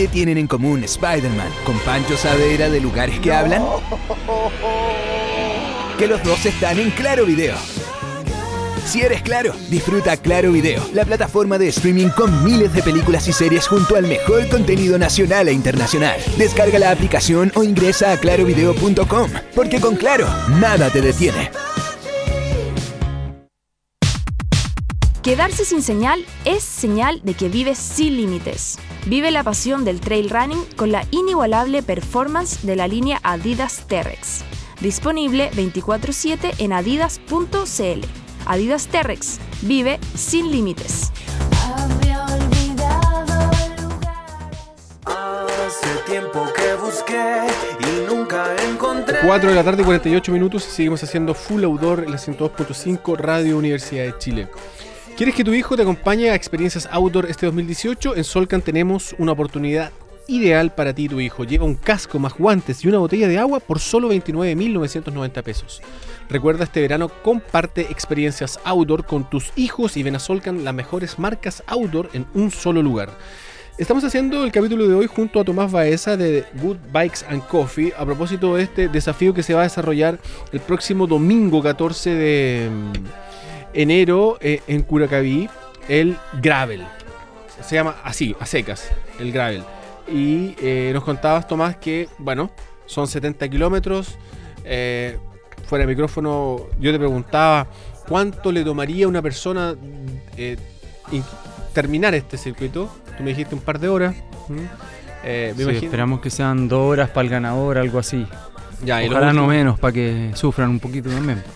Tienen en común Spider-Man con Pancho Savera de Lugares que Hablan? Que los dos están en Claro Video. Si eres claro, disfruta Claro Video, la plataforma de streaming con miles de películas y series junto al mejor contenido nacional e internacional. Descarga la aplicación o ingresa a clarovideo.com, porque con Claro, nada te detiene. Quedarse sin señal es señal de que vives sin límites. Vive la pasión del trail running con la inigualable performance de la línea Adidas T-Rex. Disponible 24/7 en adidas.cl. Adidas T-Rex. Vive sin límites. Hace tiempo que busqué y nunca encontré. 4 de la tarde, 48 minutos y seguimos haciendo Full Outdoor en la 102.5 Radio Universidad de Chile. ¿Quieres que tu hijo te acompañe a experiencias outdoor este 2018? En Solcan tenemos una oportunidad ideal para ti y tu hijo. Lleva un casco más guantes y una botella de agua por solo 29.990 pesos. Recuerda este verano comparte experiencias outdoor con tus hijos y ven a Solcan las mejores marcas outdoor en un solo lugar. Estamos haciendo el capítulo de hoy junto a Tomás Baeza de Good Bikes and Coffee a propósito de este desafío que se va a desarrollar el próximo domingo 14 de enero eh, en Curacaví, el Gravel. Se llama así, a secas, el Gravel. Y eh, nos contabas, Tomás, que, bueno, son 70 kilómetros. eh, fuera de micrófono, yo te preguntaba cuánto le tomaría a una persona in- terminar este circuito. Tú me dijiste un par de horas. ¿m? Eh, me Sí, esperamos que sean dos horas para el ganador, algo así. Ya, y Ojalá no menos, para que sufran un poquito también.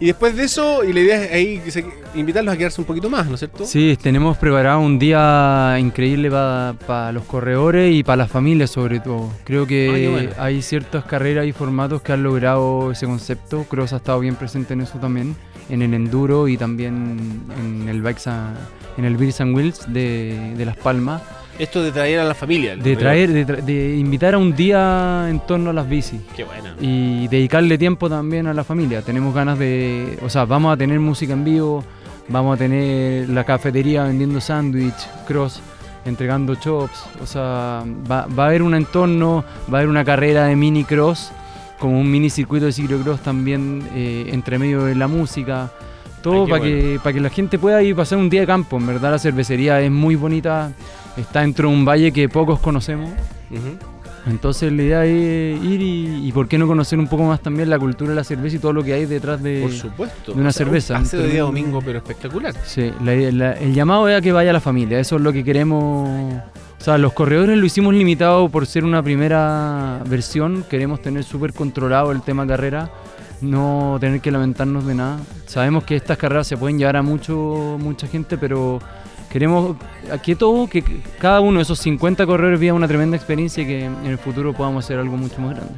Y después de eso, y la idea es ahí que invitarlos a quedarse un poquito más, ¿no es cierto? Sí, tenemos preparado un día increíble para los corredores y para las familias sobre todo. Creo Ah, qué que bueno. hay ciertas carreras y formatos que han logrado ese concepto. Cross ha estado bien presente en eso también, en el enduro y también en el bikes a- en el Beers and Wheels de, de Las Palmas. Esto de traer a la familia. De traer, de, de, invitar a un día en torno a las bicis. Qué buena. Y dedicarle tiempo también a la familia. Tenemos ganas de, o sea, vamos a tener música en vivo, vamos a tener la cafetería vendiendo sándwich, cross, entregando chops. O sea, va, va, a haber un entorno, va a haber una carrera de mini cross, como un mini circuito de ciclocross también eh, entre medio de la música. Todo para bueno. que, para que la gente pueda ir a pasar un día de campo. En verdad la cervecería es muy bonita está dentro de un valle que pocos conocemos. Uh -huh. Entonces la idea es ir y, y, por qué no conocer un poco más también la cultura de la cerveza y todo lo que hay detrás de, por supuesto. de una o sea, cerveza. Paseo de día domingo, pero espectacular. Sí, la, la, el llamado es a que vaya la familia, eso es lo que queremos. O sea, los corredores lo hicimos limitado por ser una primera versión, queremos tener súper controlado el tema carrera, no tener que lamentarnos de nada. Sabemos que estas carreras se pueden llevar a mucho, mucha gente, pero queremos aquí todo que cada uno de esos 50 corredores viva una tremenda experiencia y que en el futuro podamos hacer algo mucho más grande.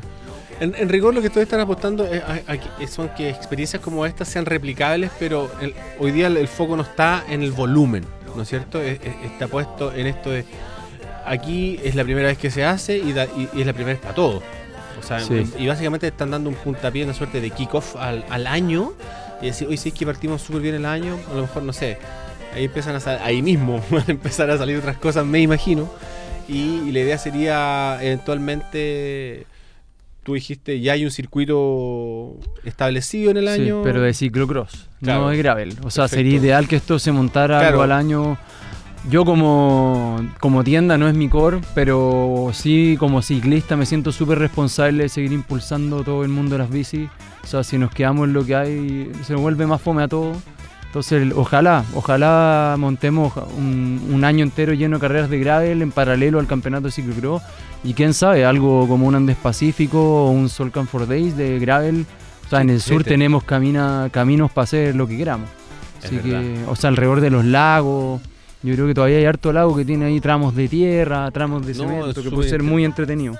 En, en rigor lo que ustedes están apostando es, a, a, son que experiencias como estas sean replicables, pero el, hoy día el, el, foco no está en el volumen, ¿no es cierto? Es, está puesto en esto de aquí es la primera vez que se hace y, da, y, y es la primera vez para todo. O sea, sí. y básicamente están dando un puntapié, una suerte de kickoff al, al año y decir, hoy sí es que partimos súper bien el año, a lo mejor no sé, ahí empiezan a ahí mismo van a empezar a salir otras cosas, me imagino. Y, y, la idea sería eventualmente, tú dijiste, ya hay un circuito establecido en el sí, año. pero de ciclocross, claro. no de gravel. O sea, Perfecto. sería ideal que esto se montara claro. algo al año. Yo como, como tienda no es mi core, pero sí como ciclista me siento súper responsable de seguir impulsando todo el mundo de las bicis. O sea, si nos quedamos en lo que hay, se nos vuelve más fome a todo. Entonces, ojalá, ojalá montemos un, un, año entero lleno de carreras de gravel en paralelo al campeonato de ciclocross. Y quién sabe, algo como un Andes Pacífico o un Solcan for Days de gravel. O sea, en el sur tenemos camina, caminos para hacer lo que queramos. Así que, o sea, alrededor de los lagos. Yo creo que todavía hay harto lago que tiene ahí tramos de tierra, tramos de cemento, que puede ser muy entretenido.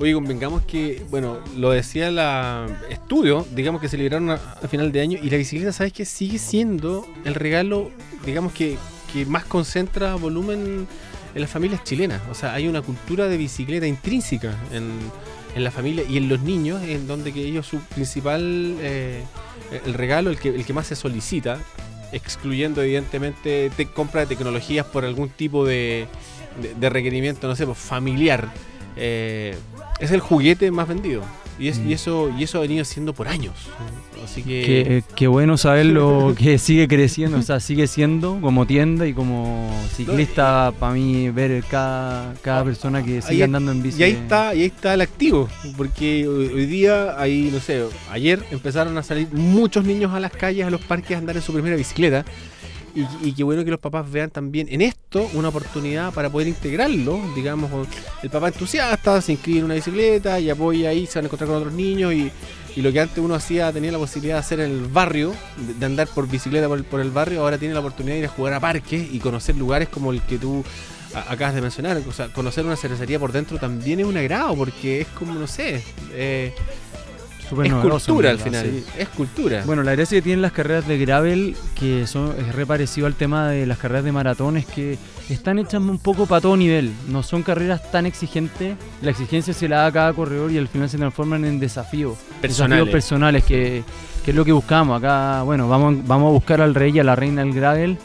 Oye, convengamos que, bueno, lo decía la estudio, digamos que se liberaron a, final de año y la bicicleta, ¿sabes qué? Sigue siendo el regalo, digamos que, que más concentra volumen en las familias chilenas. O sea, hay una cultura de bicicleta intrínseca en, en la familia y en los niños, en donde que ellos su principal, eh, el regalo, el que, el que más se solicita, excluyendo evidentemente te compra de tecnologías por algún tipo de, de, de requerimiento, no sé, pues, familiar. Eh, es el juguete más vendido. Y, es, mm. y, eso y eso ha venido siendo por años. Así que. Qué, qué bueno saberlo que sigue creciendo, o sea, sigue siendo como tienda y como ciclista, para mí, ver cada, cada persona que sigue ahí, andando en bici. Y ahí está, y ahí está el activo, porque hoy, hoy, día, ahí, no sé, ayer empezaron a salir muchos niños a las calles, a los parques a andar en su primera bicicleta. Y, y, qué bueno que los papás vean también en esto una oportunidad para poder integrarlo. Digamos, el papá entusiasta se inscribe en una bicicleta y apoya ahí, se van a encontrar con otros niños. Y, y lo que antes uno hacía, tenía la posibilidad de hacer en el barrio, de, andar por bicicleta por el, por el, barrio, ahora tiene la oportunidad de ir a jugar a parques y conocer lugares como el que tú acabas de mencionar. O sea, conocer una cervecería por dentro también es un agrado, porque es como, no sé. Eh, Super es cultura al final, sí. es cultura. Bueno, la gracia que tienen las carreras de gravel, que son, es reparecido al tema de las carreras de maratón, es que están hechas un poco para todo nivel. No son carreras tan exigentes, la exigencia se la da a cada corredor y al final se transforman en desafíos. Personales. Desafíos personales, que, que, es lo que buscamos. Acá, bueno, vamos, vamos a buscar al rey y a la reina del gravel,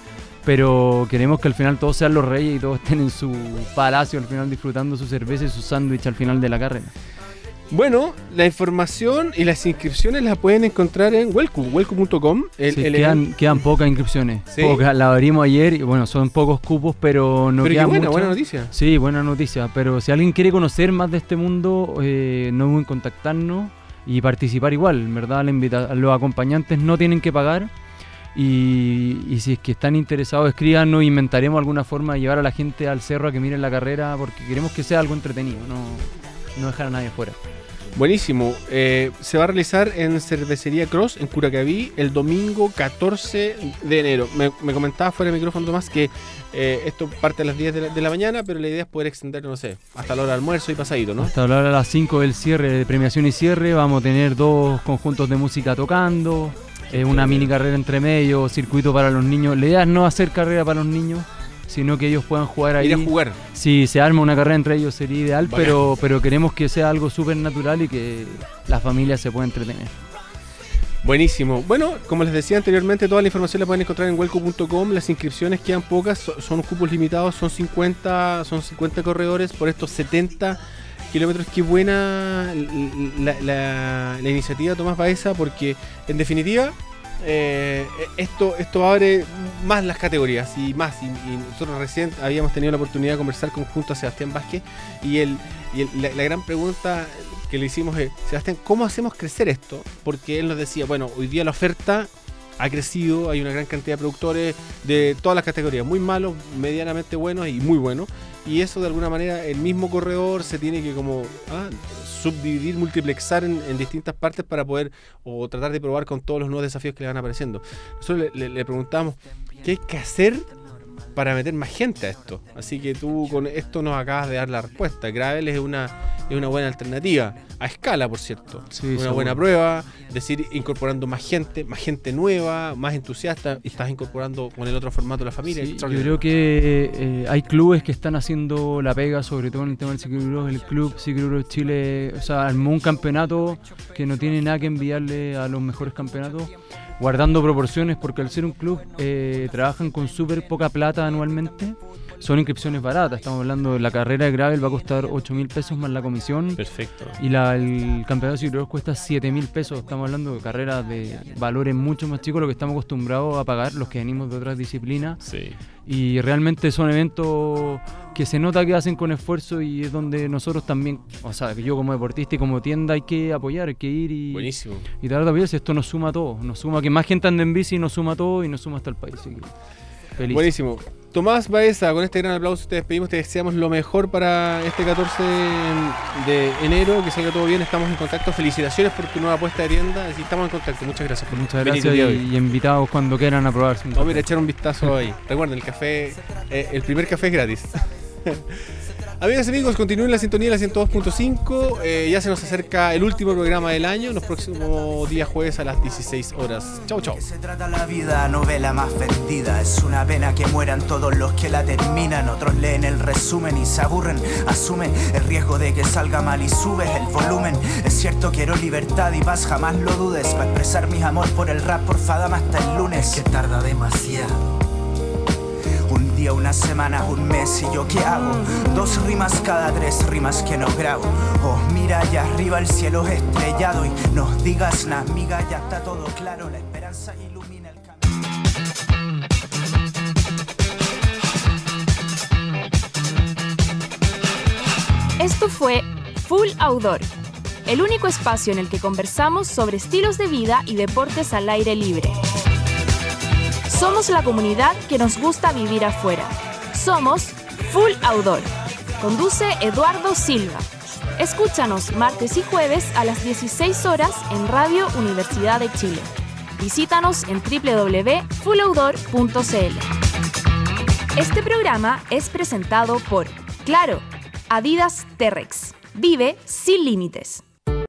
pero queremos que al final todos sean los reyes y todos estén en su palacio al final disfrutando su cerveza y su sándwich al final de la carrera. Bueno, la información y las inscripciones las pueden encontrar en welcome, welcome.com. Sí, quedan, quedan, pocas inscripciones. ¿Sí? Pocas, la abrimos ayer y bueno, son pocos cupos, pero no pero quedan buena, muchas. buena noticia. Sí, buena noticia. Pero si alguien quiere conocer más de este mundo, eh, no deben contactarnos y participar igual, en verdad. La invita los acompañantes no tienen que pagar. Y, y, si es que están interesados, escríbanos, inventaremos alguna forma de llevar a la gente al cerro a que miren la carrera, porque queremos que sea algo entretenido, no, no dejar a nadie fuera. Buenísimo. Eh, se va a realizar en Cervecería Cross, en Curacaví, el domingo 14 de enero. Me, me comentaba fuera del micrófono, Tomás, que eh, esto parte a las 10 de la, de la, mañana, pero la idea es poder extender, no sé, hasta la hora de almuerzo y pasadito, ¿no? Hasta la hora de las 5 del cierre, de premiación y cierre. Vamos a tener dos conjuntos de música tocando, eh, una mini carrera entre medio, circuito para los niños. La idea es no hacer carrera para los niños, sino que ellos puedan jugar ahí. Ir a jugar. Si se arma una carrera entre ellos sería ideal, pero, pero queremos que sea algo súper natural y que la familia se pueda entretener. Buenísimo. Bueno, como les decía anteriormente, toda la información la pueden encontrar en welco.com. Las inscripciones quedan pocas, son cupos limitados, son 50, son 50 corredores por estos 70 kilómetros. Qué buena la, iniciativa de Tomás Baeza, porque en definitiva eh, esto, esto abre más las categorías y más. Y, nosotros recién habíamos tenido la oportunidad de conversar conjunto a Sebastián Vázquez y, el, y la, gran pregunta que le hicimos es, Sebastián, ¿cómo hacemos crecer esto? Porque él nos decía, bueno, hoy día la oferta ha crecido, hay una gran cantidad de productores de todas las categorías, muy malos, medianamente buenos y muy buenos. Y eso de alguna manera el mismo corredor se tiene que como ah, subdividir, multiplexar en, distintas partes para poder o tratar de probar con todos los nuevos desafíos que le van apareciendo. Nosotros le, le preguntamos, ¿qué hay que hacer para meter más gente a esto. Así que tú con esto nos acabas de dar la respuesta. Gravel es una, es una buena alternativa, a escala, por cierto. una buena prueba, decir, incorporando más gente, más gente nueva, más entusiasta, y estás incorporando con el otro formato la familia. yo creo que eh, hay clubes que están haciendo la pega, sobre todo en el tema del ciclocross. El club Ciclocross Chile, o sea, armó un campeonato que no tiene nada que enviarle a los mejores campeonatos guardando proporciones, porque al ser un club eh, trabajan con súper poca plata anualmente. Son inscripciones baratas, estamos hablando de la carrera de gravel va a costar 8 mil pesos más la comisión. Perfecto. Y la, el campeonato de cuesta 7 mil pesos. Estamos hablando de carreras de valores mucho más chicos, lo que estamos acostumbrados a pagar los que venimos de otras disciplinas. Sí. Y realmente son eventos que se nota que hacen con esfuerzo y es donde nosotros también, o sea, que yo como deportista y como tienda hay que apoyar, hay que ir y, Buenísimo. y tratar de esto nos suma a todo, nos suma que más gente ande en bici, nos suma a todo y nos suma hasta el país. Feliz. Buenísimo. Tomás Baeza, con este gran aplauso te despedimos, te deseamos lo mejor para este 14 de enero, que salga todo bien, estamos en contacto, felicitaciones por tu nueva apuesta de tienda, estamos en contacto, muchas gracias por Muchas gracias y, invitados cuando quieran a probar. Vamos a ir a echar un vistazo ahí. Recuerden, el café, eh, el primer café es gratis. Amigas y amigos, continúen la sintonía de la 102.5. Eh, ya se nos acerca el último programa del año, los próximos días jueves a las 16 horas. Chau, chau. Se trata la vida, novela más vendida. Es una pena que mueran todos los que la terminan. Otros leen el resumen y se aburren. Asumen el riesgo de que salga mal y subes el volumen. Es cierto, quiero libertad y paz, jamás lo dudes. Para expresar mis amor por el rap, por Fadama hasta el lunes. Que tarda demasiado una semana, un mes y yo qué hago. Dos rimas cada tres rimas que no grabo. Oh, mira allá arriba el cielo es estrellado y no digas nada, amiga, ya está todo claro. La esperanza ilumina el camino. Esto fue Full Outdoor, el único espacio en el que conversamos sobre estilos de vida y deportes al aire libre. Somos la comunidad que nos gusta vivir afuera. Somos Full Outdoor. Conduce Eduardo Silva. Escúchanos martes y jueves a las 16 horas en Radio Universidad de Chile. Visítanos en www.fulloutdoor.cl. Este programa es presentado por Claro, Adidas T-Rex. Vive sin límites.